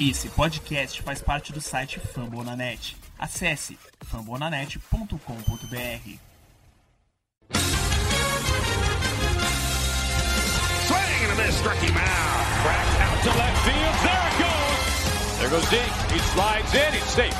Esse podcast faz parte do site Fambonanet. Acesse fambonanet.com.br. Swing and a miss, him out. Cracked out to left field. There it goes. There goes deep. He slides in. He's safe.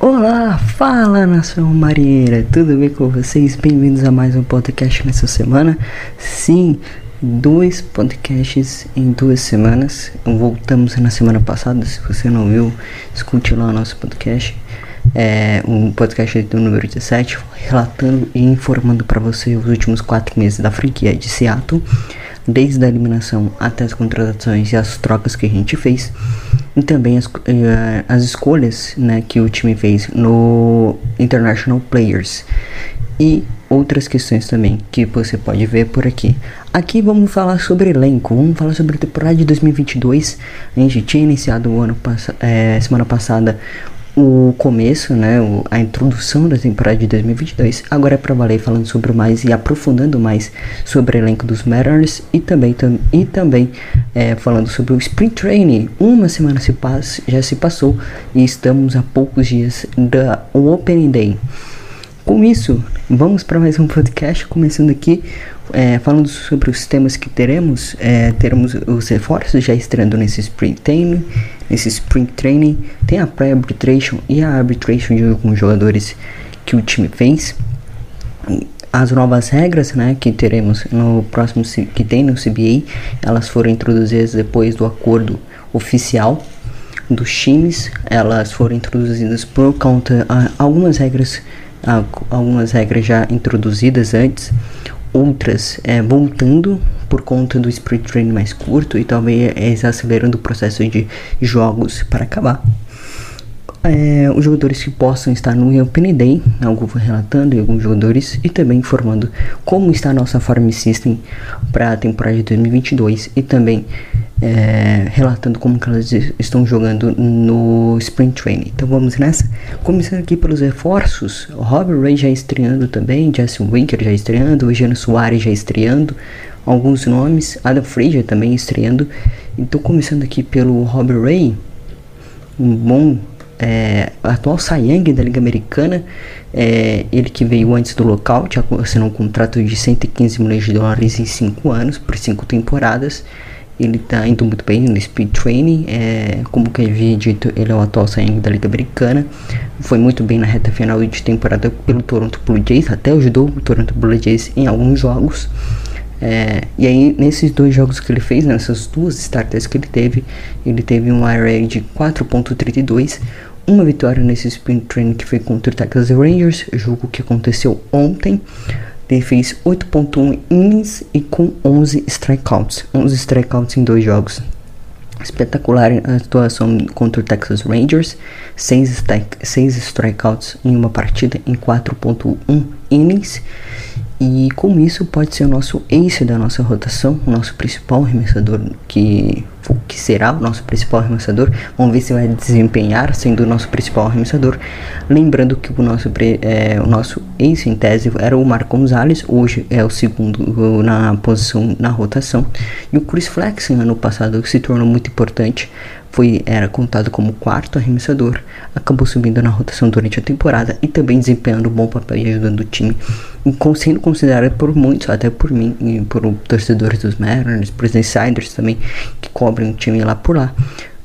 Olá, fala nação marinheira, tudo bem com vocês? Bem-vindos a mais um podcast nessa semana. Sim, dois podcasts em duas semanas. Voltamos na semana passada, se você não viu, escute lá o nosso podcast. É um podcast do número 17, relatando e informando para você os últimos quatro meses da franquia de Seattle, desde a eliminação até as contratações e as trocas que a gente fez e também as, uh, as escolhas né, que o time fez no International Players e outras questões também que você pode ver por aqui. Aqui vamos falar sobre elenco, vamos falar sobre a temporada de 2022. A gente tinha iniciado o ano pass é, semana passada o começo, né, o, a introdução da temporada de 2022. Agora é para valer falando sobre mais e aprofundando mais sobre o elenco dos Mariners e também tam, e também é, falando sobre o Spring Training. Uma semana se passa, já se passou e estamos a poucos dias da Opening Day. Com isso, vamos para mais um podcast, começando aqui é, falando sobre os temas que teremos. É, teremos os reforços já estreando nesse Spring Training, nesse Spring Training. Tem a pré-arbitration e a arbitration de alguns jogadores que o time fez. As novas regras, né, que teremos no próximo que tem no CBA, elas foram introduzidas depois do acordo oficial dos times. Elas foram introduzidas por conta uh, algumas regras algumas regras já introduzidas antes, outras é, voltando por conta do sprint training mais curto e talvez acelerando o processo de jogos para acabar. É, os jogadores que possam estar no Open Day, algo relatando alguns jogadores e também informando como está a nossa farm system para a temporada de 2022 e também é, relatando como que elas estão jogando no Spring Training. Então vamos nessa. Começando aqui pelos reforços, Robert Ray já estreando também, Justin Winker já estreando, Eugênio Soares já estreando, alguns nomes, Adam Frazier também estreando. Então começando aqui pelo Robert Ray, um bom é, atual Sayang da Liga Americana, é, ele que veio antes do lockout, assinou um contrato de 115 milhões de dólares em 5 anos, por 5 temporadas. Ele está indo muito bem no speed training, é, como que havia dito, ele é o atual Sayang da Liga Americana. Foi muito bem na reta final de temporada pelo Toronto Blue Jays, até ajudou o Toronto Blue Jays em alguns jogos. É, e aí, nesses dois jogos que ele fez, nessas duas starters que ele teve, ele teve um array de 4.32, uma vitória nesse sprint training que foi contra o Texas Rangers, jogo que aconteceu ontem. Ele fez 8.1 innings e com 11 strikeouts, 11 strikeouts em dois jogos. Espetacular a atuação contra o Texas Rangers, 6 strike, strikeouts em uma partida em 4.1 innings. E com isso pode ser o nosso ace da nossa rotação, o nosso principal arremessador, que, que será o nosso principal arremessador. Vamos ver se vai desempenhar sendo o nosso principal arremessador. Lembrando que o nosso, é, o nosso ace em tese era o Marco Gonzalez, hoje é o segundo na posição na rotação. E o Chris Flexen ano passado se tornou muito importante foi era contado como quarto arremessador, acabou subindo na rotação durante a temporada e também desempenhando um bom papel e ajudando o time, sendo considerado por muitos, até por mim e por torcedores dos Mariners, por insiders também que cobrem o time lá por lá.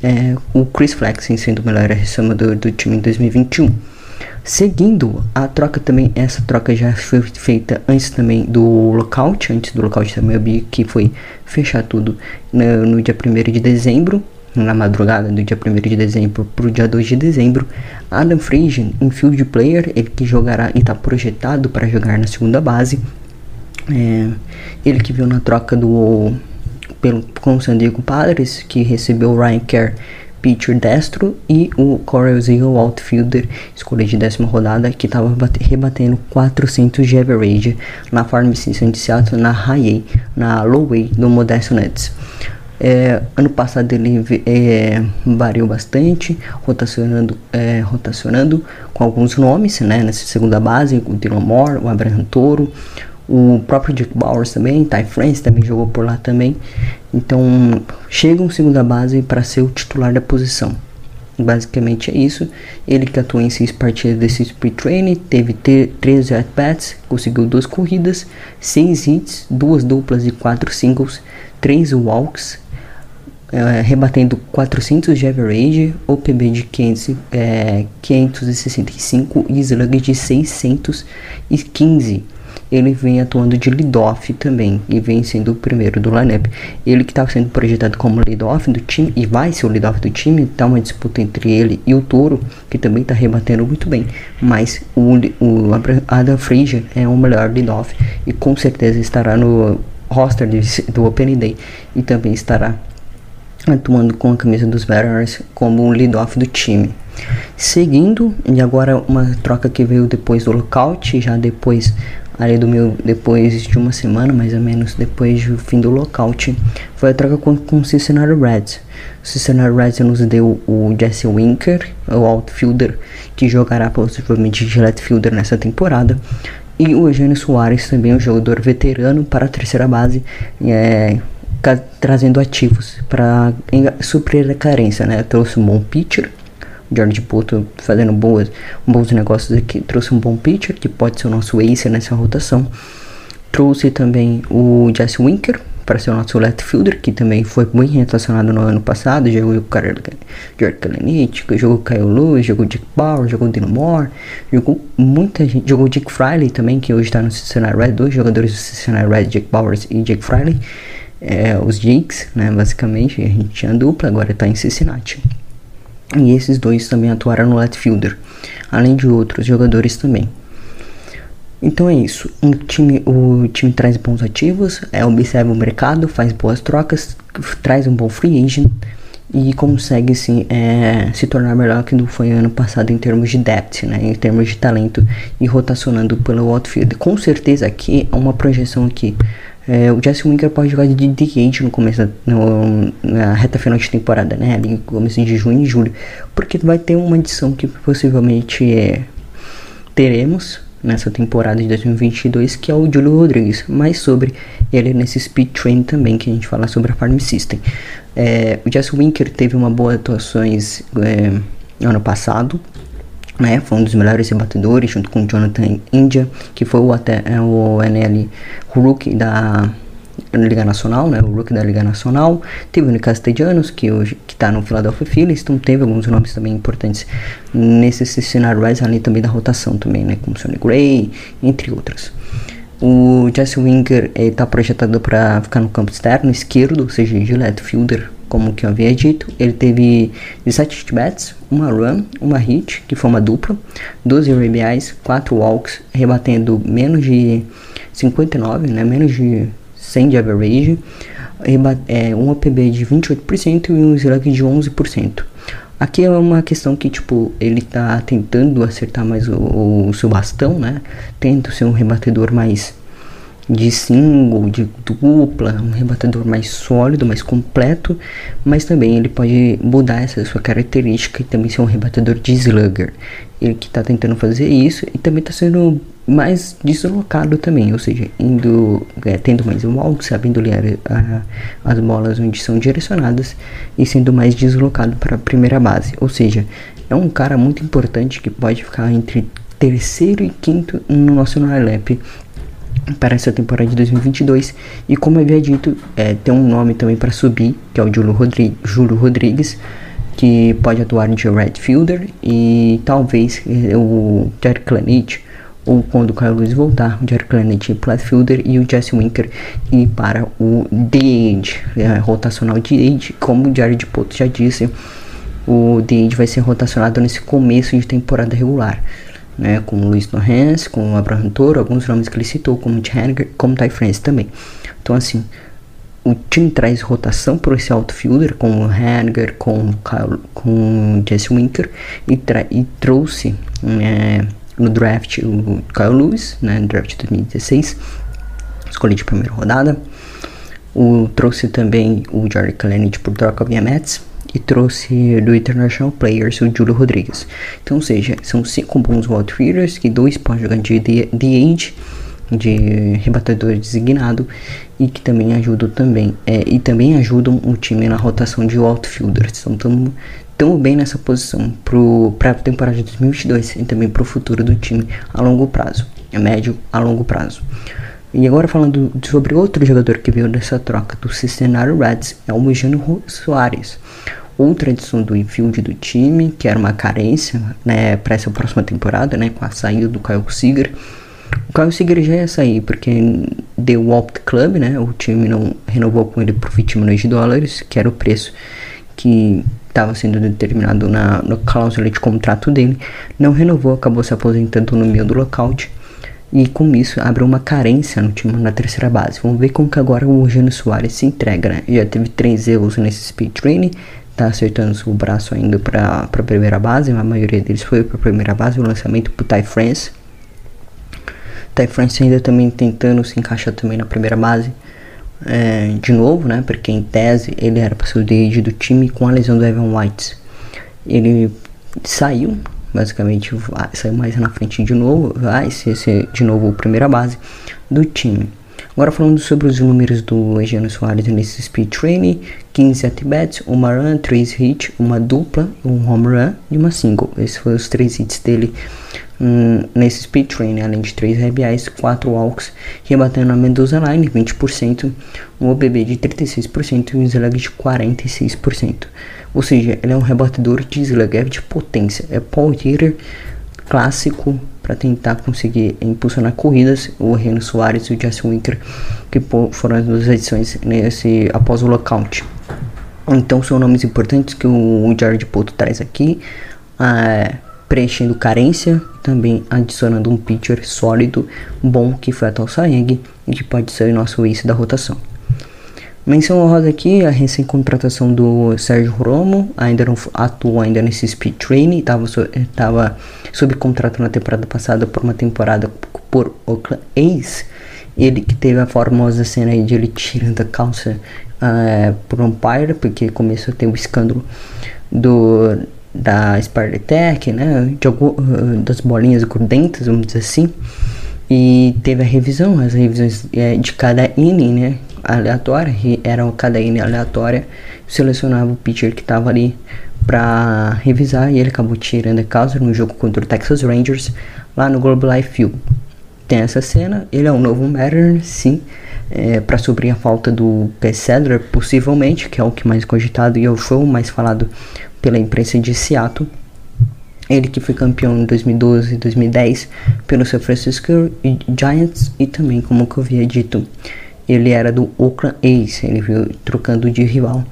É, o Chris Flexen sendo o melhor arremessador do time em 2021. Seguindo a troca também, essa troca já foi feita antes também do lockout, antes do lockout também que foi fechar tudo no, no dia 1 de dezembro na madrugada do dia 1 de dezembro para o dia 2 de dezembro, Adam Frazier, infield player, ele que jogará e está projetado para jogar na segunda base. É, ele que viu na troca do pelo, com o San Diego Padres, que recebeu o Ryan Kerr, pitcher destro, e o Corey Zio, outfielder, escolha de décima rodada, que estava rebatendo 400 de average na Farm System de Seattle, na High A, na Low A do Modesto Nets. É, ano passado ele é, variou bastante, rotacionando, é, rotacionando com alguns nomes, né? Nessa segunda base, o Dylan Moore, o Abraham Toro, O próprio Jack Bowers também, Ty France também jogou por lá também. Então chega um segunda base para ser o titular da posição. Basicamente é isso. Ele que atuou em seis partidas desse sprint training, teve 13 at-bats, conseguiu duas corridas, seis hits, duas duplas e quatro singles, três walks, é, rebatendo 400 de average, OPB de 500, é, 565 e slug de 615 ele vem atuando de lead-off também e vem sendo o primeiro do lineup. Ele que estava sendo projetado como lead-off do time e vai ser o lead-off do time, tá uma disputa entre ele e o Toro, que também está rebatendo muito bem, mas o, o Adam Frazier é o melhor lead-off e com certeza estará no roster do Open Day e também estará atuando com a camisa dos Mariners como o lead-off do time. Seguindo, e agora uma troca que veio depois do lockout, já depois ali do meu depois de uma semana mais ou menos depois do fim do lockout foi a troca com, com o Cincinnati Reds o Cincinnati Reds nos deu o Jesse Winker o outfielder que jogará possivelmente de left fielder nessa temporada e o Eugênio Soares também um jogador veterano para a terceira base é, trazendo ativos para suprir a carência né trouxe um bom pitcher George Poto fazendo boas, bons negócios aqui. Trouxe um bom pitcher, que pode ser o nosso ace nessa rotação. Trouxe também o Jesse Winker para ser o nosso left fielder, que também foi bem relacionado no ano passado. Jogou o George Kalenich, jogou Kyle Lewis, jogou Dick Bauer, jogou Dino Moore, jogou muita gente. Jogou Dick Friley também, que hoje está no Cincinnati Red. Dois jogadores do Cincinnati Red, Dick Bowers e Dick Friley. É, os Jakes, né, basicamente. A gente tinha dupla, agora está em Cincinnati. E esses dois também atuaram no left fielder, além de outros jogadores também. Então é isso. Um time, o time traz bons ativos, é, observa o mercado, faz boas trocas, traz um bom free agent e consegue sim é, se tornar melhor que foi ano passado em termos de depth, né, em termos de talento e rotacionando pelo outfield. Com certeza aqui é uma projeção aqui é, o Jesse Winker pode jogar de DH no começo, no, na reta final de temporada, né? Ali no começo de junho e julho. Porque vai ter uma edição que possivelmente é, teremos nessa temporada de 2022, que é o Julio Rodrigues. Mais sobre ele nesse Speed Train também, que a gente fala sobre a Farm System. É, o Jesse Winker teve uma boa atuações é, ano passado né? Foi um dos melhores rebatedores, junto com Jonathan India, que foi o, até, é, o NL Rookie da Liga Nacional, né? O Rookie da Liga Nacional. Teve o Castellanos, que hoje que tá no Philadelphia Phillies, então teve alguns nomes também importantes nesse cenário ali também da rotação também, né? Como Sonny Gray, entre outros. O Jesse Winger está projetado para ficar no campo externo esquerdo, ou seja, de left fielder, como que eu havia dito, ele teve 17 bats, uma run, uma hit, que foi uma dupla, 12 RBIs, 4 walks, rebatendo menos de 59, né, menos de 100 de average, é, um OPB de 28% e um slug de 11%. Aqui é uma questão que, tipo, ele tá tentando acertar mais o, o seu bastão, né? Tenta ser um rebatedor mais de single, de dupla, um rebatedor mais sólido, mais completo, mas também ele pode mudar essa sua característica e também ser um rebatedor de slugger. Ele que está tentando fazer isso e também está sendo mais deslocado também, ou seja, indo, é, tendo mais walk, sabendo ler a, as bolas onde são direcionadas e sendo mais deslocado para a primeira base, ou seja, é um cara muito importante que pode ficar entre terceiro e quinto no nosso lineup para essa temporada de 2022 e como eu havia dito é, tem um nome também para subir que é o Júlio, Rodri Rodrigues que pode atuar de right fielder e talvez é, o Jared Clanich ou quando o Kyle Lewis voltar, o Jared Clanich para fielder e o Jesse Winker e para o DH, é, rotacional DH, como o Jared Poto já disse, o DH vai ser rotacionado nesse começo de temporada regular né, como Luiz Torrens, como Abraham Toro, alguns nomes que ele citou, como Henniger, como Ty France também. Então, assim, o time traz rotação para esse outfielder, com o Henniger, com, com Jesse Winker, e, e trouxe né, no draft o Kyle Lewis, né, no draft de 2016, escolhi de primeira rodada. O, trouxe também o Jerry Kalenic por troca via Mets e trouxe do International Players o Júlio Rodrigues. Então, ou seja, são cinco bons outfielders, que dois podem jogar de DH, de rebatedor designado e que também ajudam também é, e também ajudam o time na rotação de outfielders. Então estamos tão bem nessa posição para a temporada de 2022 e também para o futuro do time a longo prazo, a médio a longo prazo. E agora falando sobre outro jogador que veio dessa troca do Cincinnati Reds é o Mujano Soares. Outra adição do infield do time, que era uma carência né, para essa próxima temporada, né, com a saída do Kyle Seager. O Kyle Seager já ia sair porque deu opt club, né, o time não renovou com ele por 20 milhões de dólares, que era o preço que estava sendo determinado na, na cláusula de contrato dele. Não renovou, acabou se aposentando no meio do lockout e com isso abre uma carência no time na terceira base. Vamos ver como que agora o Eugênio Soares se entrega, né? Já teve três erros nesse speed training, tá acertando o braço ainda para a primeira base, a maioria deles foi para a primeira base, o lançamento pro Ty France. Ty France ainda também tentando se encaixar também na primeira base. É, de novo, né? Porque em tese ele era para ser o DH do time com a lesão do Evan White. Ele saiu basicamente vai, saiu mais na frente de novo, vai ser, ser de novo a primeira base do time. Agora falando sobre os números do Egiano Soares nesse speed training, 15 at-bats, uma run, 3 hits, uma dupla, um home run e uma single. Esses foram os três hits dele hum, nesse speed training, além de 3 RBIs, 4 walks, rebatendo a Mendoza Line 20%, um OBB de 36% e um slug de 46%. Ou seja, ele é um rebatedor de slugger de potência. É Paul hitter clássico para tentar conseguir impulsionar corridas. O Reno Soares e o Jesse Winker, que foram as duas edições nesse, após o lockout. Então são nomes importantes que o Jared Poto traz aqui, é, preenchendo carência, também adicionando um pitcher sólido, bom que foi a Sayeng e que pode ser o nosso ace da rotação. Menção honrosa aqui a recém-contratação do Sérgio Romo, ainda não atuou ainda nesse speed training, estava so, tava sob contrato na temporada passada por uma temporada por Oakland A's. Ele que teve a formosa cena de ele tirando a calça uh, por umpire, porque começou a ter o escândalo do da Spartec, né, de algum, uh, das bolinhas grudentas, vamos dizer assim. E teve a revisão, as revisões de cada inning, né? Aleatória, que era cada inning aleatória, selecionava o pitcher que estava ali para revisar e ele acabou tirando a causa no jogo contra o Texas Rangers lá no Globe Life Field. Tem essa cena, ele é um novo Matter, sim, é, para suprir a falta do P. Sadler, possivelmente, que é o que mais cogitado e é o mais falado pela imprensa de Seattle. Ele que foi campeão em 2012 e 2010 pelo San Francisco Giants e também, como eu havia dito, ele era do Oakland A's, ele veio trocando de rival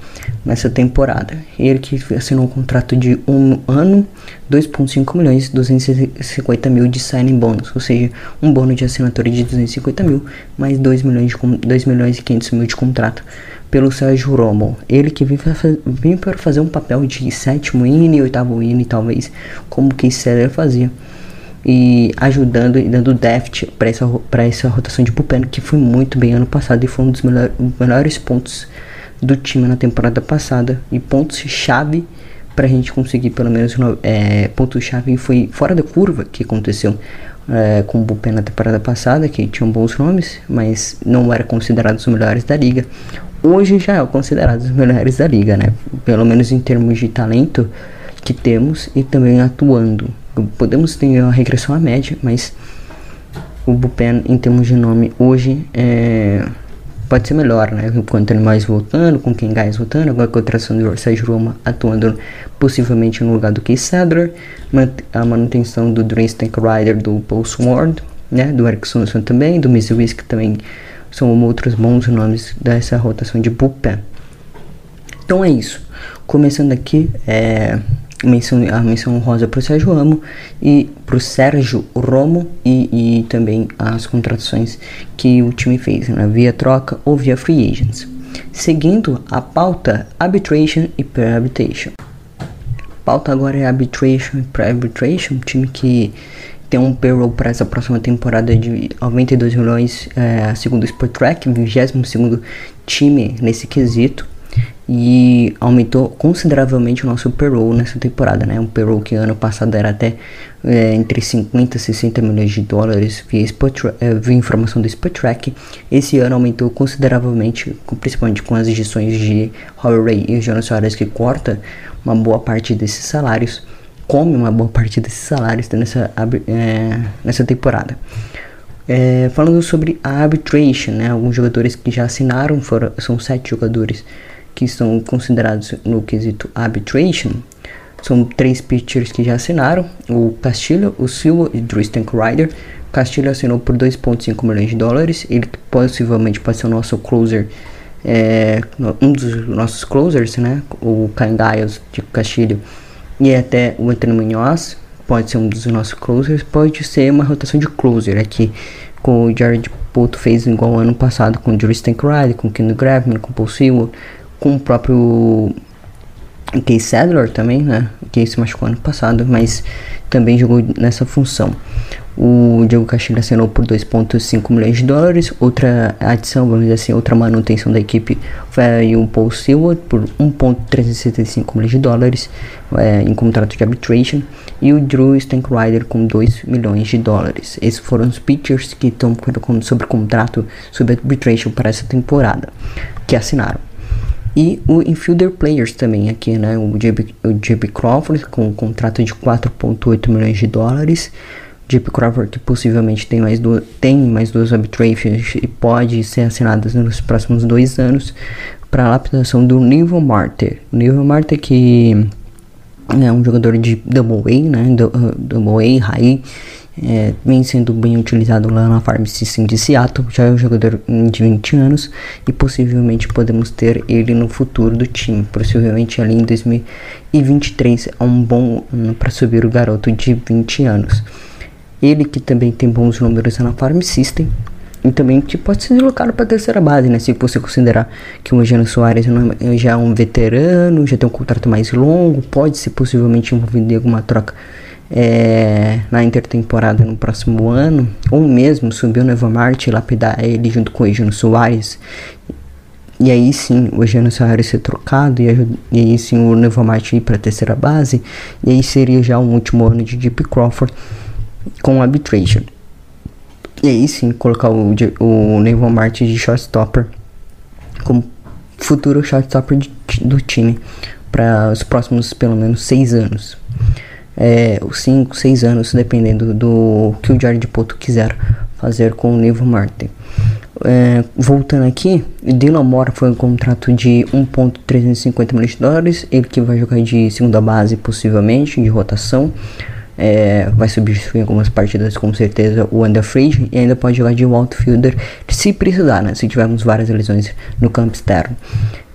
nessa temporada. Ele que assinou um contrato de um ano, 2,5 milhões, 250 mil de signing bônus, ou seja, um bônus de assinatura de 250 mil, mais 2 milhões, de, 2 milhões e 500 mil de contrato pelo Sérgio Romo. Ele que veio para fazer um papel de sétimo inning, oitavo inning, talvez, como que Cedar fazia e ajudando e dando deft para essa, essa rotação de bullpen que foi muito bem ano passado e foi um dos melhor, melhores pontos do time na temporada passada. E pontos chave para a gente conseguir pelo menos é, ponto chave foi fora da curva que aconteceu é, com o bullpen na temporada passada que tinham bons nomes mas não era considerado os melhores da liga. Hoje já é considerado os melhores da liga né? Pelo menos em termos de talento que temos e também atuando podemos ter uma regressão à média, mas o Bullpen em termos de nome hoje é, pode ser melhor, né? Com Antônio voltando, com quem Gás voltando, agora com a tração do Sérgio Roma atuando possivelmente no lugar do Keith Sadler, a manutenção do Dream Tank Rider do Paul Sword, né? Do Eric Sonson também, do Missy Whisk também são outros bons nomes dessa rotação de Bullpen. Então é isso. Começando aqui, é, menção, a menção rosa para o Sérgio Ramo e para o Sérgio Romo e, e, também as contratações que o time fez né, via troca ou via free agents. Seguindo a pauta arbitration e pre-arbitration. Pauta agora é arbitration e pre-arbitration, time que tem um payroll para essa próxima temporada de 92 milhões, é, segundo o Sport Track, 22 segundo time nesse quesito e aumentou consideravelmente o nosso payroll nessa temporada, né? Um payroll que ano passado era até é, entre 50 e 60 milhões de dólares via, é, via informação do Spotrack. Esse ano aumentou consideravelmente, principalmente com as edições de Ray e Jonas Soares que corta uma boa parte desses salários, come uma boa parte desses salários nessa, é, nessa temporada. É, falando sobre a arbitration, né, alguns jogadores que já assinaram foram, são sete jogadores que estão considerados no quesito arbitration. São três pitchers que já assinaram: o Castillo, o Silva e o Drew Stankwrider. Castillo assinou por 2,5 milhões de dólares. Ele possivelmente pode ser o nosso closer, é, um dos nossos closers, né? O Giles de Castillo e até o Anthony Munhoz pode ser um dos nossos closers, pode ser uma rotação de closer aqui, com o Jared Poto fez igual ano passado com o Drew Stankwright, com o Ken Graveman, com o Paul Sewell, com o próprio Case Sadler também, né, que se machucou ano passado, mas também jogou nessa função. O Diego Castilho assinou por 2,5 milhões de dólares. Outra adição, vamos dizer assim, outra manutenção da equipe foi o Paul Seward por 1,365 milhões de dólares é, em contrato de arbitration. E o Drew Stankwrider com 2 milhões de dólares. Esses foram os pitchers que estão sobre contrato sobre arbitration para essa temporada, que assinaram. E o infielder players também aqui, né? O JB, o JB Crawford com um contrato de 4,8 milhões de dólares. Deep Crawford que possivelmente tem mais, duas, tem mais duas arbitrations e pode ser assinadas nos próximos dois anos para a lapidação do Martyr. O Nivel Martyr que é um jogador de Double A, né? Uh, double A, High, é, vem sendo bem utilizado lá na Farm System de Seattle. Já é um jogador de 20 anos e possivelmente podemos ter ele no futuro do time. Possivelmente ali em 2023 é um bom ano para subir o garoto de 20 anos. Ele que também tem bons números na Farm System. E também que pode ser deslocado para a terceira base, né? Se você considerar que o Eugênio Soares já é um veterano, já tem um contrato mais longo, pode ser possivelmente envolvido em alguma troca é, na intertemporada no próximo ano, ou mesmo subir o Neva Marte e lapidar ele junto com o Eugênio Soares. E aí sim o Eugênio Soares ser trocado, e, e aí sim o Neva Marte ir para a terceira base, e aí seria já o último ano de Deep Crawford com arbitration. E aí sim colocar o, o Neville Martin de shortstopper como futuro shortstopper de, do time para os próximos pelo menos seis anos. É, os 5, 6 anos, dependendo do que o Jared Poto quiser fazer com o Neville Martin. É, voltando aqui, Dylan Moore foi um contrato de 1.350 milhões de dólares, ele que vai jogar de segunda base possivelmente, de rotação. É, vai substituir algumas partidas com certeza o Under Frage e ainda pode jogar de outfielder se precisar, né? Se tivermos várias lesões no campo externo.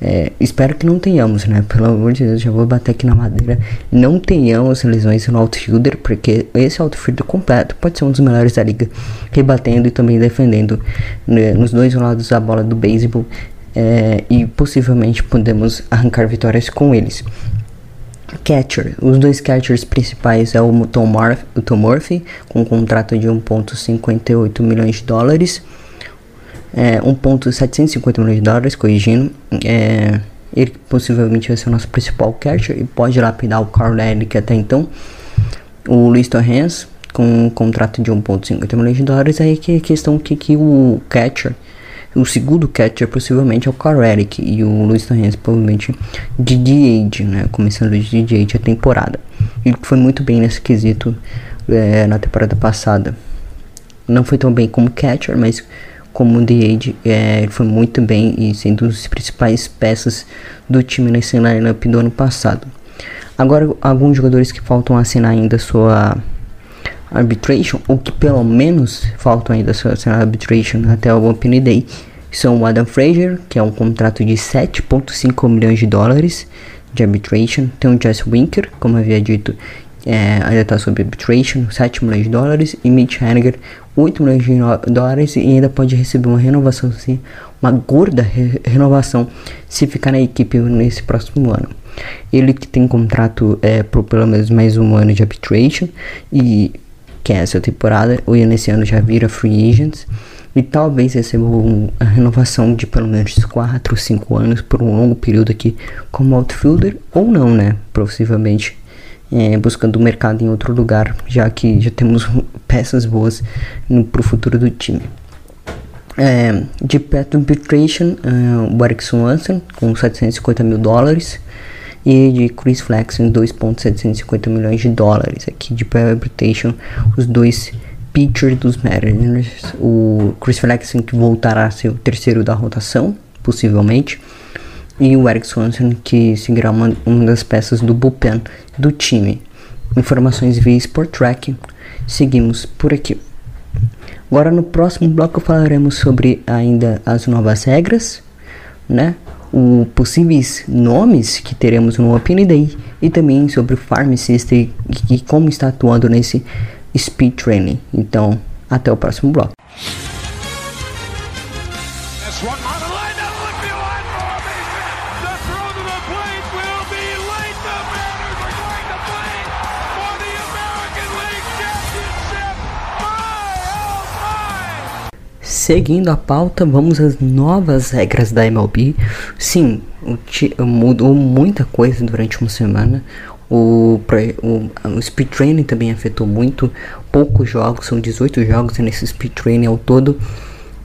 É, espero que não tenhamos, né? Pelo amor de Deus, já vou bater aqui na madeira. Não tenhamos lesões no outfielder, porque esse outfielder completo pode ser um dos melhores da liga, rebatendo e também defendendo né, nos dois lados da bola do beisebol. É, e possivelmente podemos arrancar vitórias com eles catcher. Os dois catchers principais é o Tom, Murphy, o Tom Murphy com um contrato de 1.58 milhões de dólares. É, 1.750 milhões de dólares, corrigindo. É, ele possivelmente vai ser o nosso principal catcher e pode lapidar o Carl Elick até então. O Liston Hans com um contrato de 1.50 milhões de dólares. Aí que é questão que, que o catcher o segundo catcher possivelmente é o Carl Eric e o Luiz Torres provavelmente de DH, né? Começando de DH a temporada. Ele foi muito bem nesse quesito é, na temporada passada. Não foi tão bem como catcher, mas como DH é, ele foi muito bem e sendo um dos principais peças do time nesse lineup do ano passado. Agora, alguns jogadores que faltam assinar ainda sua arbitration, ou que pelo menos faltam ainda sua arbitration até o Open Day, são o Adam Fraser, que é um contrato de 7,5 milhões de dólares de arbitration. Tem o Jess Winker, como havia dito, é, ainda está sob arbitration, 7 milhões de dólares. E Mitch Haniger, 8 milhões de dólares. E ainda pode receber uma renovação, sim, uma gorda re renovação, se ficar na equipe nesse próximo ano. Ele que tem contrato é, por pelo menos mais um ano de arbitration. E que é essa temporada, ou nesse ano já vira free agents. e talvez receba a renovação de pelo menos 4 ou 5 anos por um longo período aqui como outfielder ou não, né? Possivelmente é, buscando o mercado em outro lugar, já que já temos peças boas para o futuro do time. É, de Pet Arbitration, uh, o Eric Swanson com 750 mil dólares e de Chris Flexen 2.750 milhões de dólares. Aqui de Pet Arbitration, os dois pitchers dos Mariners, o Chris Flexen que voltará a ser o terceiro da rotação, possivelmente, e o Eric Swanson que seguirá uma, uma das peças do bullpen do time. Informações via Sport Track. Seguimos por aqui. Agora no próximo bloco falaremos sobre ainda as novas regras, né? O possíveis nomes que teremos no Open Day e também sobre o Farm System e como está atuando nesse Speed Training. Então, até o próximo bloco. Seguindo a pauta, vamos às novas regras da MLB. Sim, mudou muita coisa durante uma semana. O, o, o, speed training também afetou muito. Poucos jogos, são 18 jogos nesse speed training ao todo.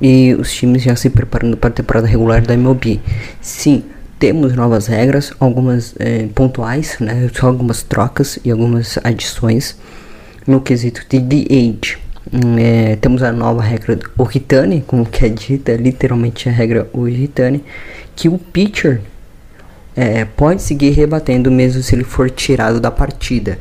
E os times já se preparando para a temporada regular da MLB. Sim, temos novas regras, algumas é, pontuais, né? Só algumas trocas e algumas adições no quesito de DH. É, temos a nova regra Ohitane, como que é dita, literalmente a regra Ohitane, que o pitcher é, pode seguir rebatendo mesmo se ele for tirado da partida,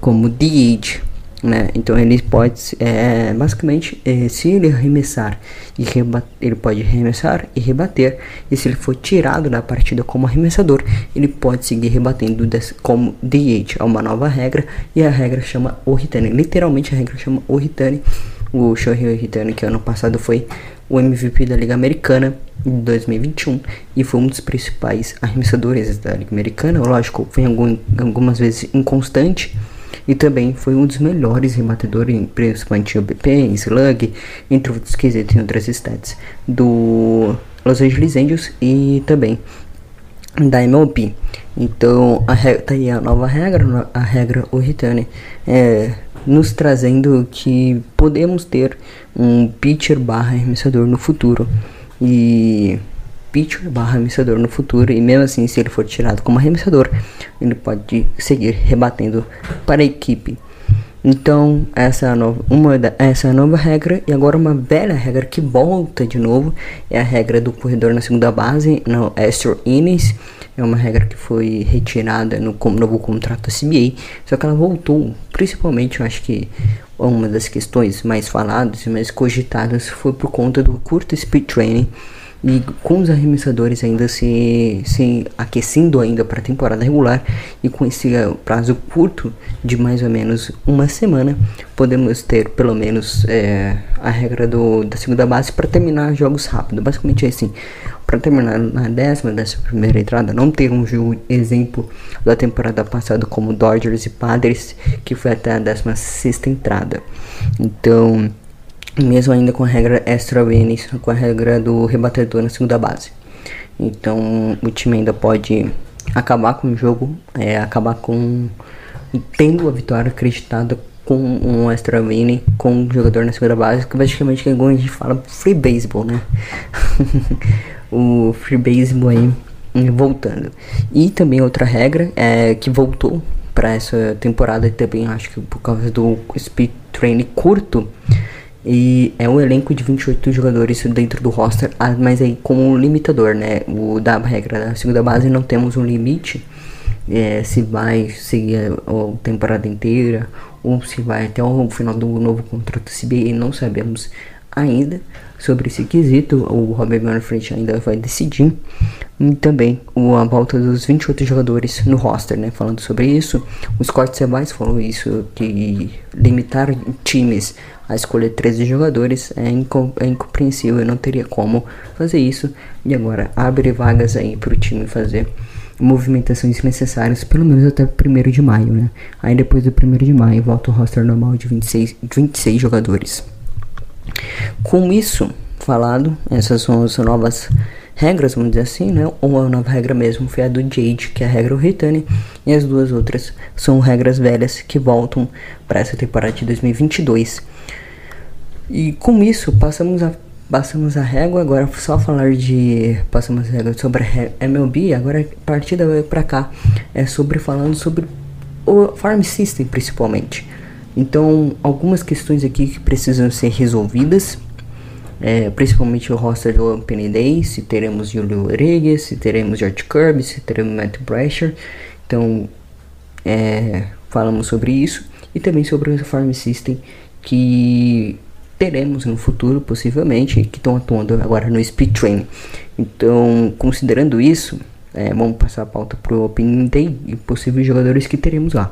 como DH, né? Então ele pode, é, basicamente, é, se ele arremessar e rebater, ele pode arremessar e rebater, e se ele for tirado da partida como arremessador, ele pode seguir rebatendo como DH. É uma nova regra e a regra chama Ohitane. Literalmente a regra chama Ohitane. O Shohei Ohitane que ano passado foi o MVP da Liga Americana em 2021 e foi um dos principais arremessadores da Liga Americana. Lógico, foi algum, algumas vezes inconstante e também foi um dos melhores rebatedores, principalmente o BP, Slug, entre outros quesitos e outras stats do Los Angeles Angels e também da MLB. Então, a tá aí a nova regra, a regra Oritane, é, nos trazendo que podemos ter um pitcher barra arremessador no futuro. E pitcher barra arremessador no futuro e mesmo assim se ele for tirado como arremessador ele pode seguir rebatendo para a equipe. Então essa é a nova uma da, essa é nova regra e agora uma velha regra que volta de novo é a regra do corredor na segunda base no extra innings é uma regra que foi retirada no novo contrato CBA só que ela voltou principalmente eu acho que uma das questões mais faladas e mais cogitadas foi por conta do curto speed training e com os arremessadores ainda se, se aquecendo ainda para a temporada regular e com esse eh, prazo curto de mais ou menos uma semana podemos ter pelo menos é, a regra do, da segunda base para terminar jogos rápido. Basicamente é assim para terminar na décima dessa primeira entrada não ter um jogo exemplo da temporada passada como Dodgers e Padres que foi até a décima sexta entrada. Então mesmo ainda com a regra extra innings, com a regra do rebatedor na segunda base. Então o time ainda pode acabar com o jogo, é, acabar com tendo a vitória acreditada com um extra inning com um jogador na segunda base, que basicamente é igual a gente fala free baseball, né? o free baseball aí voltando. E também outra regra é que voltou para essa temporada e também acho que por causa do speed training curto e é um elenco de 28 jogadores dentro do roster, ah, mas aí com um limitador, né? O da regra da segunda base não temos um limite. É, se vai seguir a, temporada inteira ou se vai até o final do novo contrato CBA, não sabemos ainda sobre esse quesito. O Robert Manfred ainda vai decidir. E também a volta dos 28 jogadores no roster, né? Falando sobre isso. O Scott Sebais falou isso, que limitar times a escolher 13 jogadores é, incom é incompreensível, não teria como fazer isso. E agora abre vagas aí para o time fazer movimentações necessárias, pelo menos até o 1 de maio, né? Aí depois do 1 de maio volta o roster normal de 26, 26 jogadores. Com isso, falado. Essas são as novas regras, vamos dizer assim, né? Uma nova regra mesmo foi a do Jade, que é a regra Return, e as duas outras são regras velhas que voltam para essa temporada de 2022. E com isso, passamos a passamos a régua, agora só falar de passamos a régua sobre a MLB, agora a partida vai para cá é sobre falando sobre o farm system principalmente. Então, algumas questões aqui que precisam ser resolvidas é, principalmente o roster do Open Day, se teremos Julio Rodrigues, se teremos George Kirby, se teremos Matt Brasher. Então, é, falamos sobre isso e também sobre o Farm System que teremos no futuro, possivelmente, que estão atuando agora no Speed Train. Então, considerando isso, é, vamos passar a pauta para o Open Day e possíveis jogadores que teremos lá.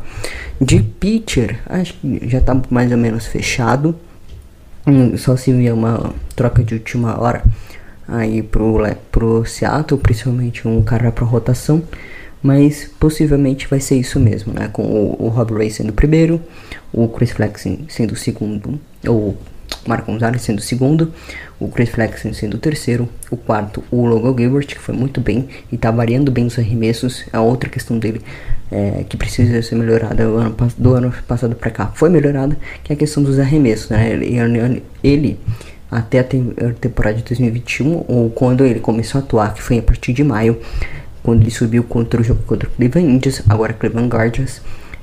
De pitcher, acho que já está mais ou menos fechado. Hum, só se vier uma troca de última hora aí pro, pro Seattle, principalmente um cara para rotação. Mas possivelmente vai ser isso mesmo, né? Com o, o Rob Ray sendo o primeiro, o Chris Flex sendo o segundo, ou Marco Gonzalez sendo o segundo, o Chris Flexen sendo o terceiro, o quarto, o Logan Gilbert, que foi muito bem e está variando bem os arremessos. A outra questão dele é, que precisa ser melhorada do ano, do ano passado para cá foi melhorada, que é a questão dos arremessos. Né? Ele, ele até a temporada de 2021, ou quando ele começou a atuar, que foi a partir de maio, quando ele subiu contra o jogo contra o Cleveland Indians, agora Cleveland Guardians,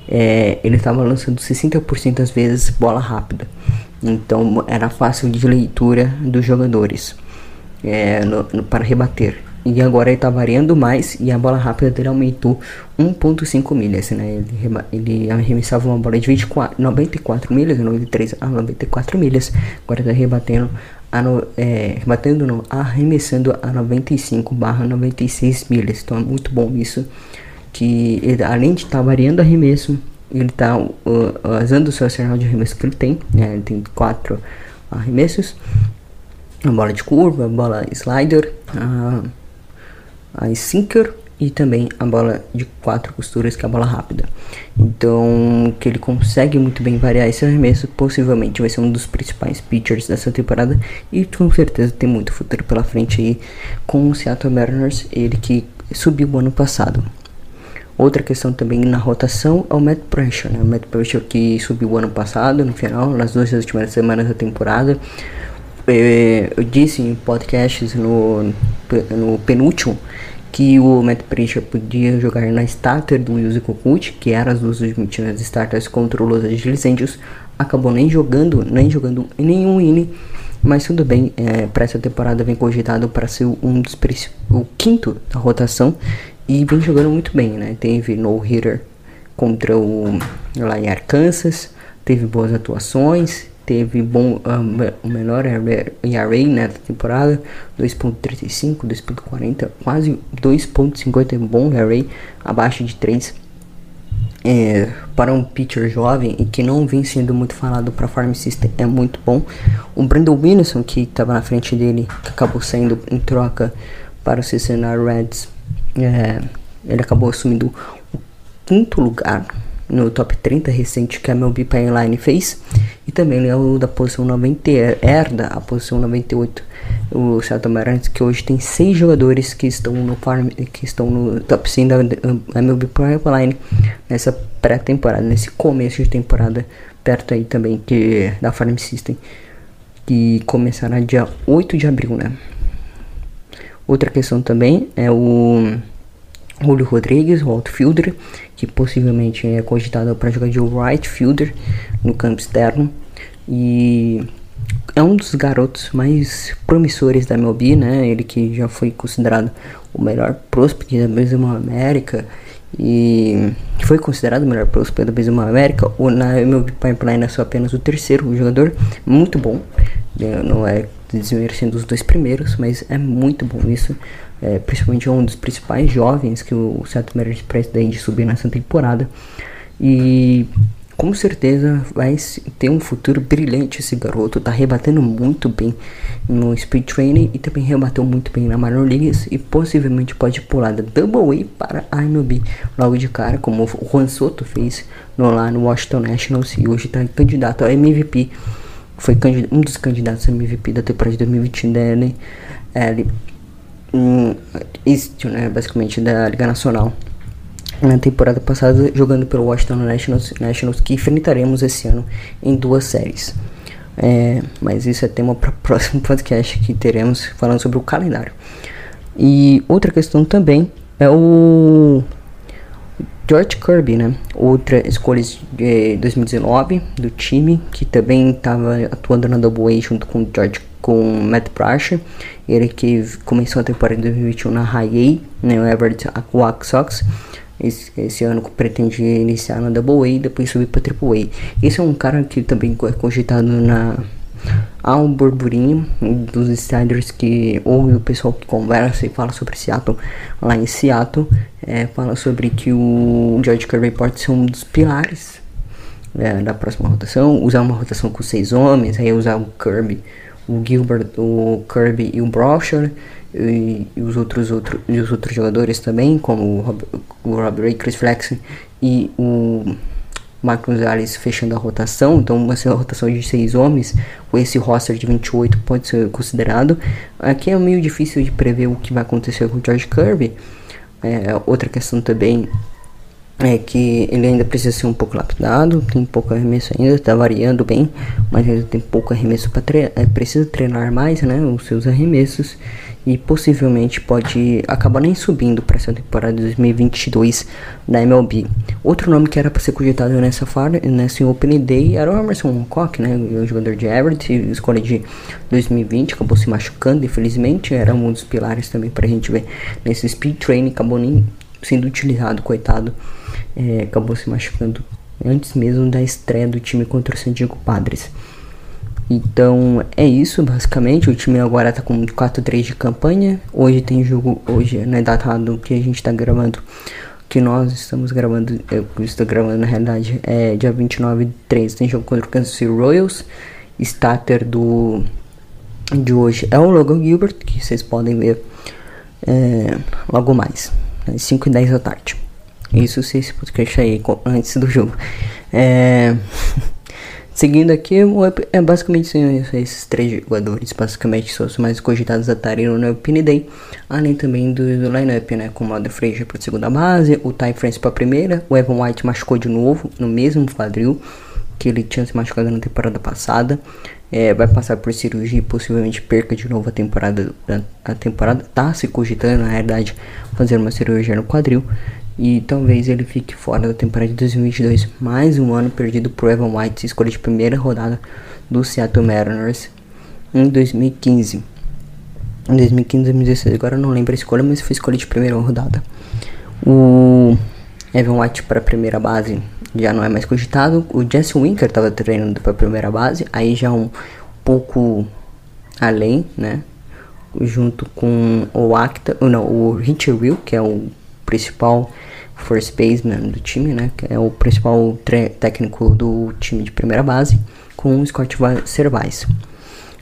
é, ele estava lançando 60% das vezes bola rápida. Então era fácil de leitura dos jogadores é, no, no, para rebater. E agora ele está variando mais e a bola rápida dele aumentou 1.5 milhas. Né? Ele, ele arremessava uma bola de 24, 94 milhas, 93 a 94 milhas. Agora está rebatendo, a no, é, rebatendo não, arremessando a 95 barra 96 milhas. Então é muito bom isso. Que ele, além de estar tá variando arremesso, ele está uh, usando o seu arsenal de arremesso que ele tem. Né? Ele tem quatro arremessos: a bola de curva, a bola slider, a, a sinker e também a bola de quatro costuras, que é a bola rápida. Então, que ele consegue muito bem variar esse arremesso, possivelmente vai ser um dos principais pitchers dessa temporada e com certeza tem muito futuro pela frente aí com o Seattle Mariners, ele que subiu ano passado. Outra questão também na rotação é o Matt Pressure, né? O Matt Pressure que subiu ano passado, no final, nas duas últimas semanas da temporada. É, eu disse em podcasts no, no penúltimo que o Matt Pressure podia jogar na starter do Yuzi Kokut, que era as duas últimas starters contra o Los Angeles Angels. Acabou nem jogando, nem jogando nenhum inning. Mas tudo bem, é, para essa temporada vem cogitado para ser um dos o quinto da rotação e vem jogando muito bem, né? Teve no hitter contra o lá em Arkansas, teve boas atuações, teve bom um, o menor ERA nessa temporada, 2.35, 2.40, quase 2.50 bom ERA, abaixo de 3. É, para um pitcher jovem e que não vem sendo muito falado para Farm System é muito bom. O Brandon Wilson que estava na frente dele, que acabou saindo em troca para o Cincinnati Reds, é, ele acabou assumindo o quinto lugar no top 30 recente que a MLB Pipeline fez. E também ele é o da posição 90, herda a posição 98. O Seattle Mariners que hoje tem seis jogadores que estão no farm, que estão no top 100 da MLB Pipeline nessa pré-temporada, nesse começo de temporada, perto aí também que da Farm System, que começará dia 8 de abril, né? Outra questão também é o Julio Rodrigues, o outfielder, que possivelmente é cogitado para jogar de right fielder no campo externo. E é um dos garotos mais promissores da MLB, né? Ele que já foi considerado o melhor prospect da Baseball América e foi considerado o melhor prospect da Baseball América. Na MLB Pipeline é só apenas o terceiro jogador, muito bom. Não é desmerecendo os dois primeiros, mas é muito bom isso. É, principalmente é um dos principais jovens que o Seattle Mariners pretende subir nessa temporada. E com certeza vai ter um futuro brilhante esse garoto. Tá rebatendo muito bem no Speed Training e também rebateu muito bem na Minor Leagues e possivelmente pode pular da Double A para a MLB logo de cara, como o Juan Soto fez no, lá no Washington Nationals e hoje está candidato a MVP foi um dos candidatos a MVP da temporada de 2020 da LL um, East, né, basicamente da Liga Nacional. Na temporada passada, jogando pelo Washington Nationals, Nationals que enfrentaremos esse ano em duas séries. É, mas isso é tema para o próximo podcast que teremos falando sobre o calendário. E outra questão também é o George Kirby, né? Outra escolha de 2019 do time, que também estava atuando na Double A junto com George com Matt Prasher, ele que começou a temporada de 2021 na High A, né, Everett Aquac Sox. Esse, esse, ano pretende iniciar na Double A e depois subir para Triple A. Esse é um cara que também é cogitado na há um burburinho dos insiders que ouve o pessoal que conversa e fala sobre Seattle. Lá em Seattle é, fala sobre que o George Kirby pode ser um dos pilares é, da próxima rotação. Usar uma rotação com seis homens aí usar o Kirby o Gilbert, o Kirby e o Browser e, e, os outros outro, os outros jogadores também, como o Rob, o Rob Ray, Chris Flex e o Marcos Gonzalez fechando a rotação, então uma rotação de seis homens, com esse roster de 28 pode ser considerado. Aqui é meio difícil de prever o que vai acontecer com o George Kirby. É, outra questão também é que ele ainda precisa ser um pouco lapidado, tem pouco arremesso ainda, está variando bem, mas ainda tem pouco arremesso para treinar, é, precisa treinar mais, né, os seus arremessos e possivelmente pode acabar nem subindo para essa temporada de 2022 da MLB. Outro nome que era para ser cogitado nessa fara, nessa Open Day era o Emerson Hancock, né, o jogador de Everett, escolha de 2020, acabou se machucando, infelizmente, era um dos pilares também para a gente ver nesse speed training, acabou nem sendo utilizado, coitado é, acabou se machucando antes mesmo da estreia do time contra o San Diego Padres. Então é isso basicamente. O time agora tá com 4-3 de campanha. Hoje tem jogo, hoje né, datado que a gente tá gravando, que nós estamos gravando, eu estou gravando na realidade, é dia 29 de 3. Tem jogo contra o Kansas City Royals. Starter do de hoje é o Logan Gilbert, que vocês podem ver é, logo mais, às 5 e 10 da tarde. Isso se esse podcast aí antes do jogo. É... Seguindo aqui, é basicamente esses três jogadores, basicamente são os mais cogitados a estarem no Open Day, além também do, lineup, né, como o Alder Frazier para segunda base, o Ty France para primeira, o Evan White machucou de novo, no mesmo quadril que ele tinha se machucado na temporada passada, é, vai passar por cirurgia e possivelmente perca de novo a temporada, a temporada tá se cogitando, na realidade, fazer uma cirurgia no quadril, e talvez ele fique fora da temporada de 2022. Mais um ano perdido por Evan White, escolha de primeira rodada do Seattle Mariners em 2015. Em 2015, 2016, agora eu não lembro a escolha, mas foi escolha de primeira rodada. O Evan White para a primeira base já não é mais cogitado. O Jesse Winker estava treinando para a primeira base, aí já um pouco além, né? Junto com o Acta, não, o Richard Will, que é o principal first baseman do time, né? Que é o principal técnico do time de primeira base, com o Scott Servais.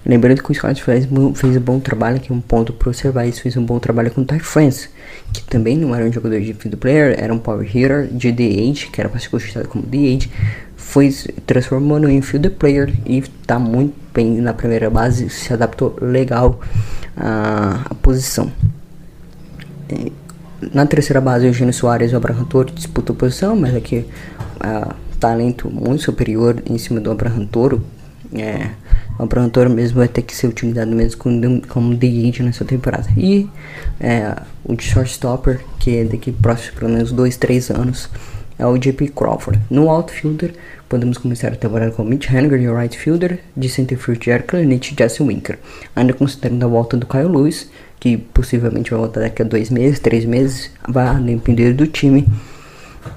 Lembrando que o Scott fez, fez um bom trabalho, aqui um ponto pro Servais, fez um bom trabalho com o Ty France, que também não era um jogador de field player, era um power hitter de DH, que era para ser considerado como DH, foi transformando em field player e está muito bem na primeira base, se adaptou legal à, à posição. Na terceira base, Eugênio Soares e o Abraham Toro disputam posição, mas aqui uh, talento muito superior em cima do Abraham Toro. É, o Abraham Toro mesmo vai ter que ser utilizado mesmo como, como DH nessa temporada. E é, o shortstopper, que é daqui próximo pelo menos 2, 3 anos, é o JP Crawford. No outfielder, podemos começar a temporada com Mitch Haniger e o right fielder, de centerfield Jared Clenich e Jesse Winker. Ainda considerando a volta do Kyle Lewis, que possivelmente vai voltar daqui a dois meses, três meses, vai depender do time.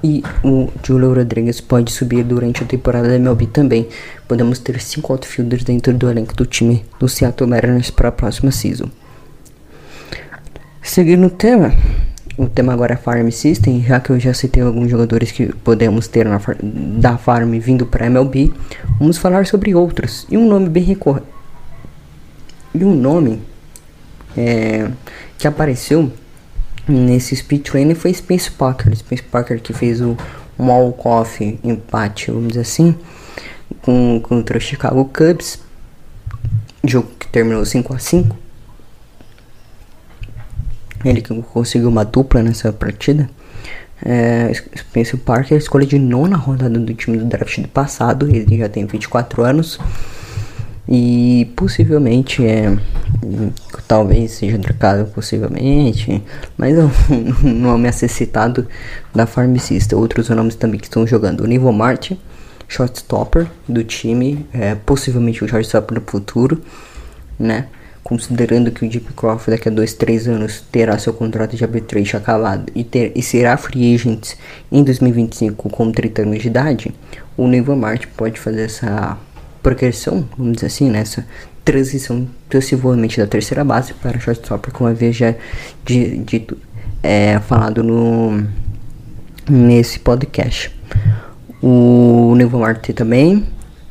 E o Julio Rodrigues pode subir durante a temporada da MLB também. Podemos ter cinco outfielders dentro do elenco do time do Seattle Mariners para a próxima season. Seguindo o tema, o tema agora é Farm System, já que eu já citei alguns jogadores que podemos ter na, da Farm vindo para MLB, vamos falar sobre outros. E um nome bem recorrente. E um nome é, que apareceu nesse speed foi Spence Parker. Spence Parker que fez o walk-off empate, vamos dizer assim, com, contra o Chicago Cubs. jogo que terminou 5 a 5 Ele que conseguiu uma dupla nessa partida. É, Spencer Parker, escolha de nona rodada do time do draft do passado. Ele já tem 24 anos. E possivelmente é. Talvez seja trocado, possivelmente. Mas é um nome a ser citado da Farmacista. Outros nomes também que estão jogando: o Nivo Martin, shortstopper do time. É, possivelmente o shortstopper no futuro, né? Considerando que o Deep Crawford daqui a 2, 3 anos terá seu contrato de arbitration acabado e, ter, e será free agent em 2025 com 30 anos de idade, o Nivo Martin pode fazer essa progressão, vamos dizer assim, nessa transição possivelmente da terceira base para shortstopper, como havia já dito, é, falado no nesse podcast. O Neville Martin também,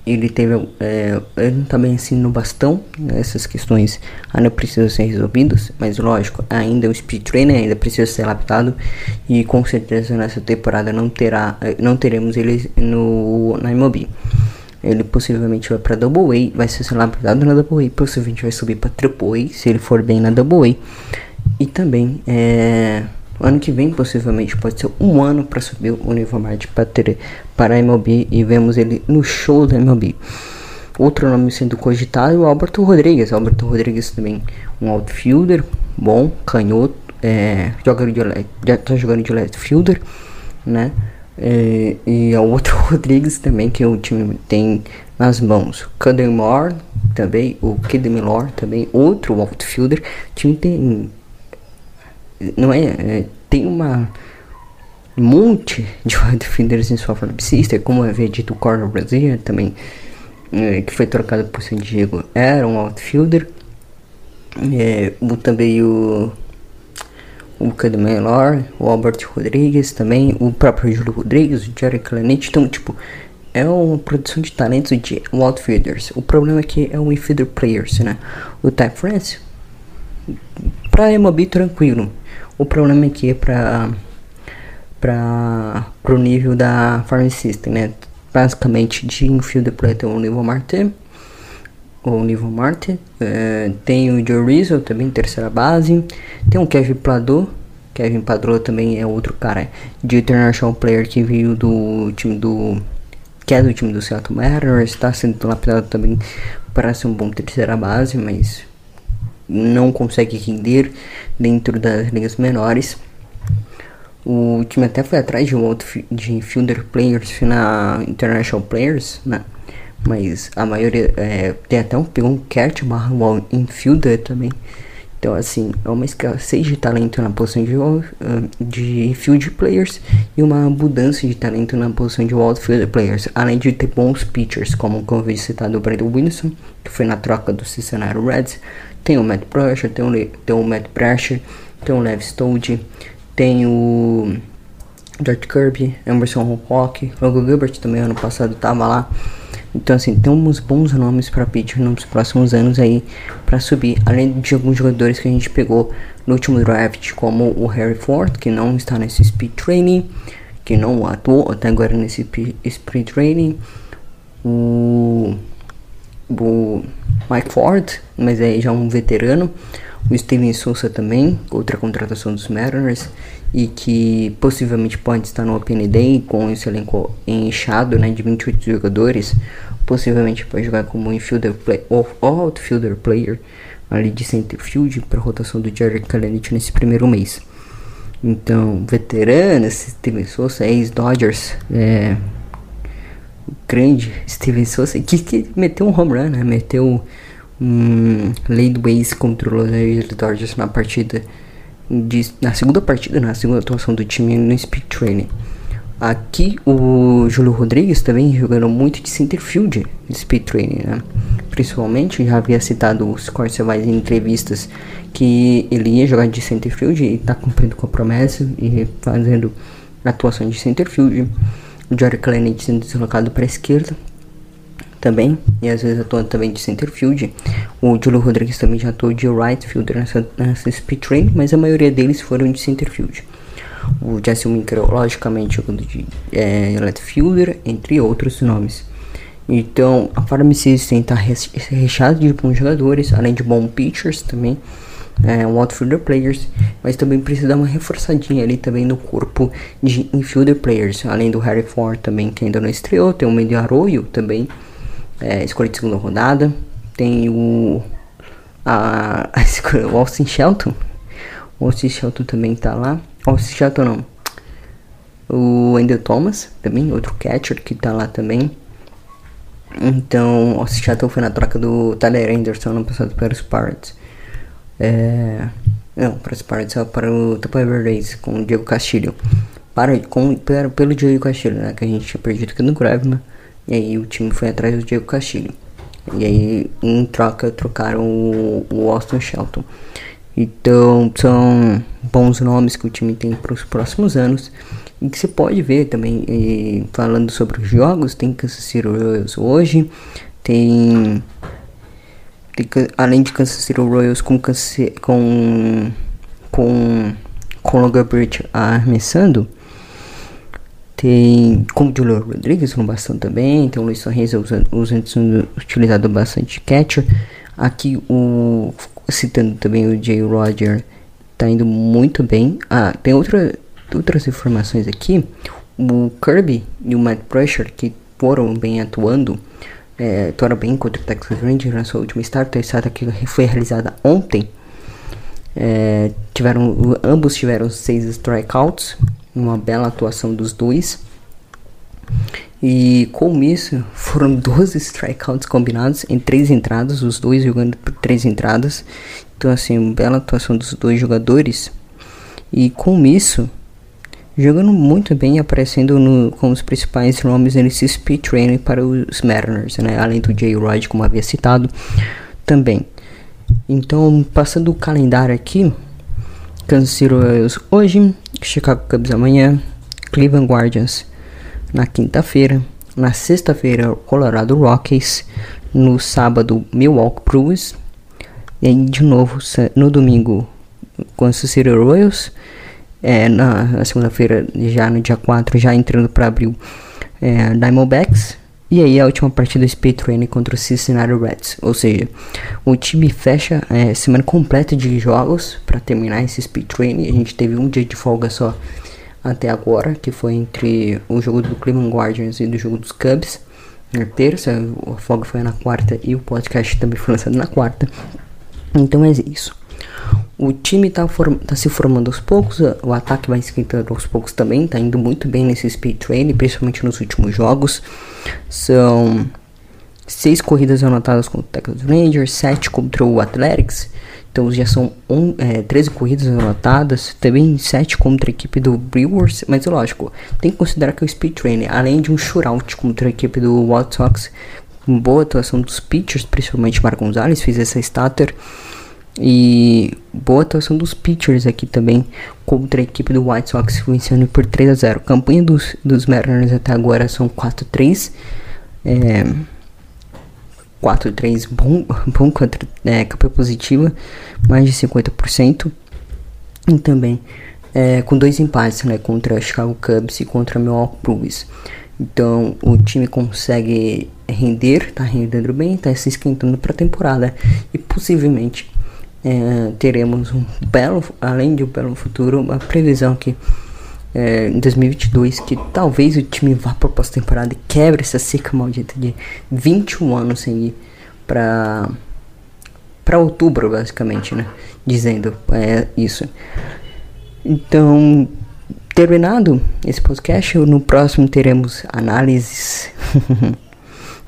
ele teve, é, ele também ensina no bastão, né, essas questões ainda precisam ser resolvidas, mas lógico, ainda é um speed trainer, ainda precisa ser adaptado e com certeza nessa temporada não terá, não teremos ele no na MLB. Ele possivelmente vai para Double A, vai ser lapidado na Double A, possivelmente vai subir para Triple A, se ele for bem na Double A. E também, é, ano que vem, possivelmente, pode ser um ano para subir o nível Marte para, ter, para a MLB e vemos ele no show da MLB. Outro nome sendo cogitado é o Alberto Rodrigues. Alberto Rodrigues também um outfielder, bom, canhoto, é, joga de, já tá jogando de left fielder, né? E, e o outro Rodrigues também que o time tem nas mãos. Caden Moore também, o Kid Miller também, outro outfielder. O time tem. Não é, é tem uma monte de outfielders em sua franquia, como havia dito o Corner Brasil também, é, que foi trocado por San Diego, era um outfielder. É, o, também o o Cadu Melor, o Albert Rodrigues também, o próprio Júlio Rodrigues, o Jerry Clanete. Então, tipo, é uma produção de talentos de outfielders. O problema é que é um infielder players, né? O Ty France, pra MLB tranquilo. O problema é que é pra, pra, pro nível da Farm System, né? Basicamente, de infielder player tem o nível Martin o Nivo Marte. É, tem o Joe Rizzo também, terceira base. Tem o Kevin Pladô. Kevin Padrô também é outro cara de international player que veio do time do. que é do time do Seattle Mariners. Está sendo lapidado também para ser um bom terceira base, mas não consegue render dentro das ligas menores. O time até foi atrás de um outro de fielder players na International Players, né? Mas a maioria é, tem até um pegou um Cat Marlon infielder também. Então assim, é uma escassez de talento na posição de, uh, de field players e uma abundância de talento na posição de outfield players, além de ter bons pitchers, como vi citado o Brandon Wilson, que foi na troca do Cincinnati Reds, tem o Matt Pressure, tem o, tem o Matt Pressure, tem o Lev Stode, tem o George Kirby, Emerson Rock, o Gilbert também ano passado estava lá. Então, assim, temos bons nomes para pitcher nos próximos anos aí para subir, além de alguns jogadores que a gente pegou no último draft, como o Harry Ford, que não está nesse speed training, que não atuou até agora nesse speed training, o, o Mike Ford, mas aí já um veterano, o Steven Souza também, outra contratação dos Mariners, e que possivelmente pode estar no Open Day com esse elenco inchado né, de 28 jogadores, possivelmente pode jogar como infielder play, ou outfielder player ali de center field para rotação do Jerry Kalenich nesse primeiro mês. Então, veterano, Steven Souza, ex-Dodgers, é, grande Steven Souza, que, que meteu um home run, né? meteu um lead base contra os Dodgers na partida de, na segunda partida, na segunda atuação do time no speed training. Aqui o Júlio Rodrigues também jogando muito de center field de speed training, né? Principalmente já havia citado os Corcevais em entrevistas que ele ia jogar de center field e está cumprindo com a promessa e fazendo atuação de center field. O Jory Clenet sendo deslocado para a esquerda também, e às vezes atuando também de center field. O Julio Rodrigues também já atuou de right fielder nessa, nessa speed train, mas a maioria deles foram de center field. O Jesse Winker, logicamente, jogando de é, left fielder, entre outros nomes. Então, a Farm System está recheada de bons jogadores, além de bons pitchers também, é, um outfielder players, mas também precisa dar uma reforçadinha ali também no corpo de infielder players, além do Harry Ford também, que ainda não estreou, tem o Medio Arroyo também, é, escolha de segunda rodada, tem o, a, a, o Austin Shelton, o Austin Shelton também tá lá, Austin Shelton não, o Wendell Thomas também, outro catcher que tá lá também, então, o Seattle foi na troca do Tyler Anderson no passado para os Pirates. É, não, para os Pirates, só para o Tampa Bay Rays com o Diego Castilho. Para, com, pelo Diego Castilho, né, que a gente tinha perdido aqui no Graveman. E aí o time foi atrás do Diego Castilho. E aí, em troca, trocaram o, o Austin Shelton. Então, são bons nomes que o time tem para os próximos anos. E que você pode ver também, e, falando sobre os jogos, tem Kansas City Royals hoje, tem, tem além de Kansas City Royals com com com Logan Bridge arremessando, tem com Julio Rodrigues no bastão também, tem o Luiz Sorriso usando, usando utilizado bastante catcher. Aqui o citando também o Jay Roger tá indo muito bem. Ah, tem outra outras informações aqui, o Kirby e o Matt Pressure, que foram bem atuando, é, atuaram bem contra o Texas Rangers na sua última start, a start que foi realizada ontem, é, tiveram, ambos tiveram seis strikeouts, uma bela atuação dos dois. E com isso, foram 12 strikeouts combinados em três entradas, os dois jogando por três entradas. Então, assim, uma bela atuação dos dois jogadores. E com isso, jogando muito bem, aparecendo no, como os principais nomes nesse speed training para os Mariners, né? além do Jay Rod, como havia citado também. Então, passando o calendário aqui, Kansas City Royals hoje, Chicago Cubs amanhã, Cleveland Guardians na quinta-feira, na sexta-feira Colorado Rockies, no sábado Milwaukee Brewers, e aí de novo no domingo Kansas City Royals, é, na, na segunda-feira, já no dia 4, já entrando para abril, é, Diamondbacks. E aí a última partida do Speed Training contra o Cincinnati Reds. Ou seja, o time fecha é, semana completa de jogos para terminar esse Speed Training. A gente teve um dia de folga só até agora, que foi entre o jogo do Cleveland Guardians e do jogo dos Cubs. Na terça, a folga foi na quarta e o podcast também foi lançado na quarta. Então é isso. O time está tá se formando aos poucos, o ataque vai esquentando aos poucos também, está indo muito bem nesse speed training, principalmente nos últimos jogos. São seis corridas anotadas contra o Texas Rangers, sete contra o Athletics, então já são um, é, 13 corridas anotadas, também 7 contra a equipe do Brewers, mas lógico, tem que considerar que o speed training, além de um shootout contra a equipe do White Sox, com boa atuação dos pitchers, principalmente Mar Gonzalez, fez essa starter. E boa atuação dos pitchers aqui também contra a equipe do White Sox, vencendo por 3 a 0. campanha dos, dos Mariners até agora são 4-3. É, 4-3 bom, bom contra é, campanha positiva, mais de 50%. E também é, com dois empates né, contra Chicago Cubs e contra Milwaukee Brewers. Então o time consegue render, tá rendendo bem, tá se esquentando para a temporada e possivelmente é, teremos um belo, além de um belo futuro, uma previsão que é, em 2022 que talvez o time vá para pós-temporada e quebre essa seca maldita de 21 anos sem ir para para outubro basicamente, né? Dizendo é isso. Então, terminado esse podcast, no próximo teremos análises.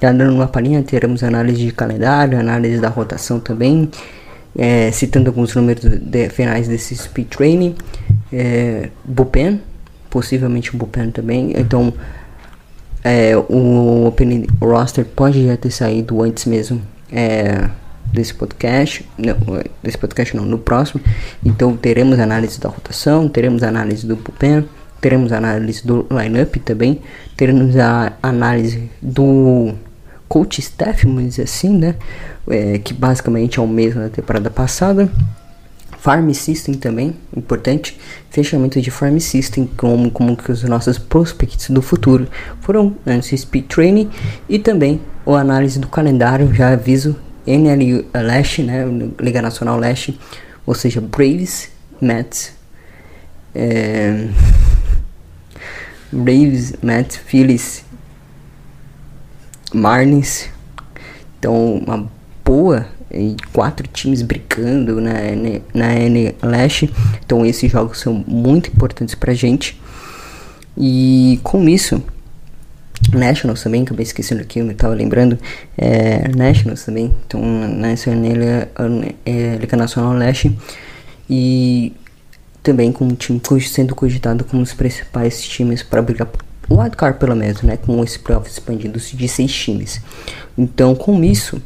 Já dando uma palhinha, teremos análise de calendário, análise da rotação também é, citando alguns números de, finais desse speed training, é, Bullpen, possivelmente o Bullpen também, então é, o Open Roster pode já ter saído antes mesmo é, desse podcast, não, desse podcast não, no próximo, então teremos análise da rotação, teremos análise do Bullpen, teremos análise do lineup também, teremos a análise do coach staff, vamos dizer assim, né? É, que basicamente é o mesmo da temporada passada. Farm System também, importante, fechamento de Farm System, como, como que os nossos prospects do futuro foram antes Speed Training e também o análise do calendário, já aviso, NL Leste, né, Liga Nacional Leste, ou seja, Braves, Mets, é, Braves, Mets, Phillies, Marlins, então uma boa e quatro times brincando na, na N Leste. Então esses jogos são muito importantes pra gente. E com isso, Nationals também, eu esquecendo aqui, eu tava lembrando, é, Nationals também, então nessa Liga, Nacional Leste, e também com o time sendo cogitado como os principais times para brigar o wildcard pelo menos, né, com esse playoff expandido de seis times. Então com isso,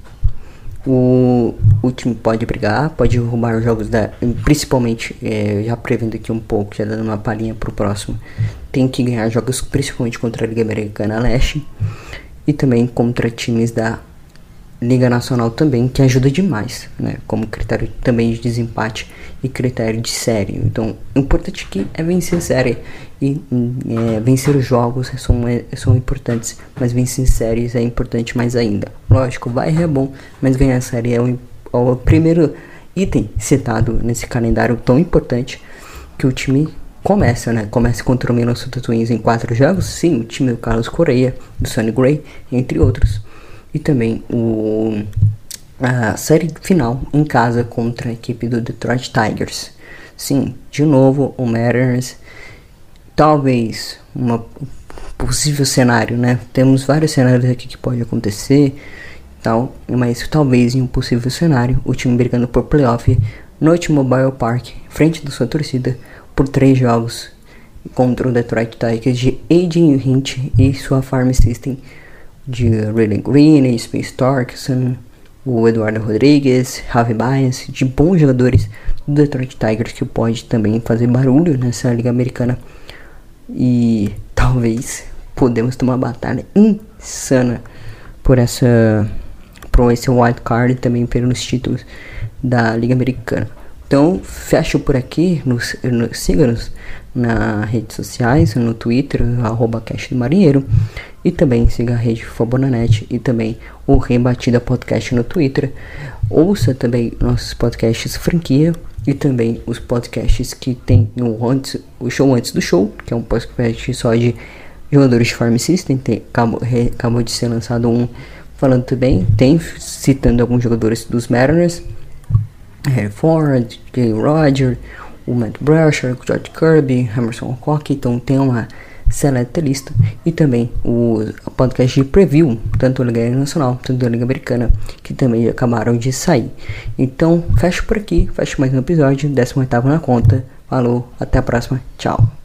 o, o time pode brigar, pode roubar os jogos da. Principalmente, é, já prevendo aqui um pouco, já dando uma palhinha pro próximo. Tem que ganhar jogos principalmente contra a Liga Americana Leste e também contra times da Liga Nacional também, que ajuda demais, né? Como critério também de desempate e critério de série. Então, o importante aqui é vencer a série e é, vencer os jogos são, é, são importantes, mas vencer séries é importante mais ainda. Lógico, vai é bom, mas ganhar série é o, é o primeiro item citado nesse calendário tão importante que o time começa, né? Começa contra o Minnesota Twins em quatro jogos. Sim, o time do Carlos Correia, do Sonny Gray, entre outros e também o, a série final em casa contra a equipe do Detroit Tigers. Sim, de novo o Mariners, talvez um possível cenário, né? Temos vários cenários aqui que pode acontecer, tal, mas talvez em um possível cenário o time brigando por playoff no T-Mobile Park, frente da sua torcida, por três jogos contra o Detroit Tigers de Adrian Hint e sua Farm System de Riley Green, Space Torkson, o Eduardo Rodrigues, Javi Baez, de bons jogadores do Detroit Tigers que pode também fazer barulho nessa liga americana e talvez podemos ter uma batalha insana por essa por esse wild card e também pelos títulos da liga americana. Então, fecho por aqui, nos, nos siga-nos nas redes sociais, no Twitter, arroba Cash do Marinheiro. E também siga a rede Fabonanet e também o Rebatida Podcast no Twitter. Ouça também nossos podcasts franquia e também os podcasts que tem o, antes, o show antes do show, que é um podcast só de jogadores de Farm System. Tem, acabou, re, acabou de ser lançado um falando também, tem citando alguns jogadores dos Mariners. Harry Ford, Jay Roger, o Matt Brasher, o George Kirby, Emerson Alcock, então tem uma seleta lista e também o podcast de preview, tanto da Liga Nacional, tanto da Liga Americana, que também acabaram de sair. Então, fecho por aqui, fecho mais um episódio, 18 na conta. Falou, até a próxima, tchau.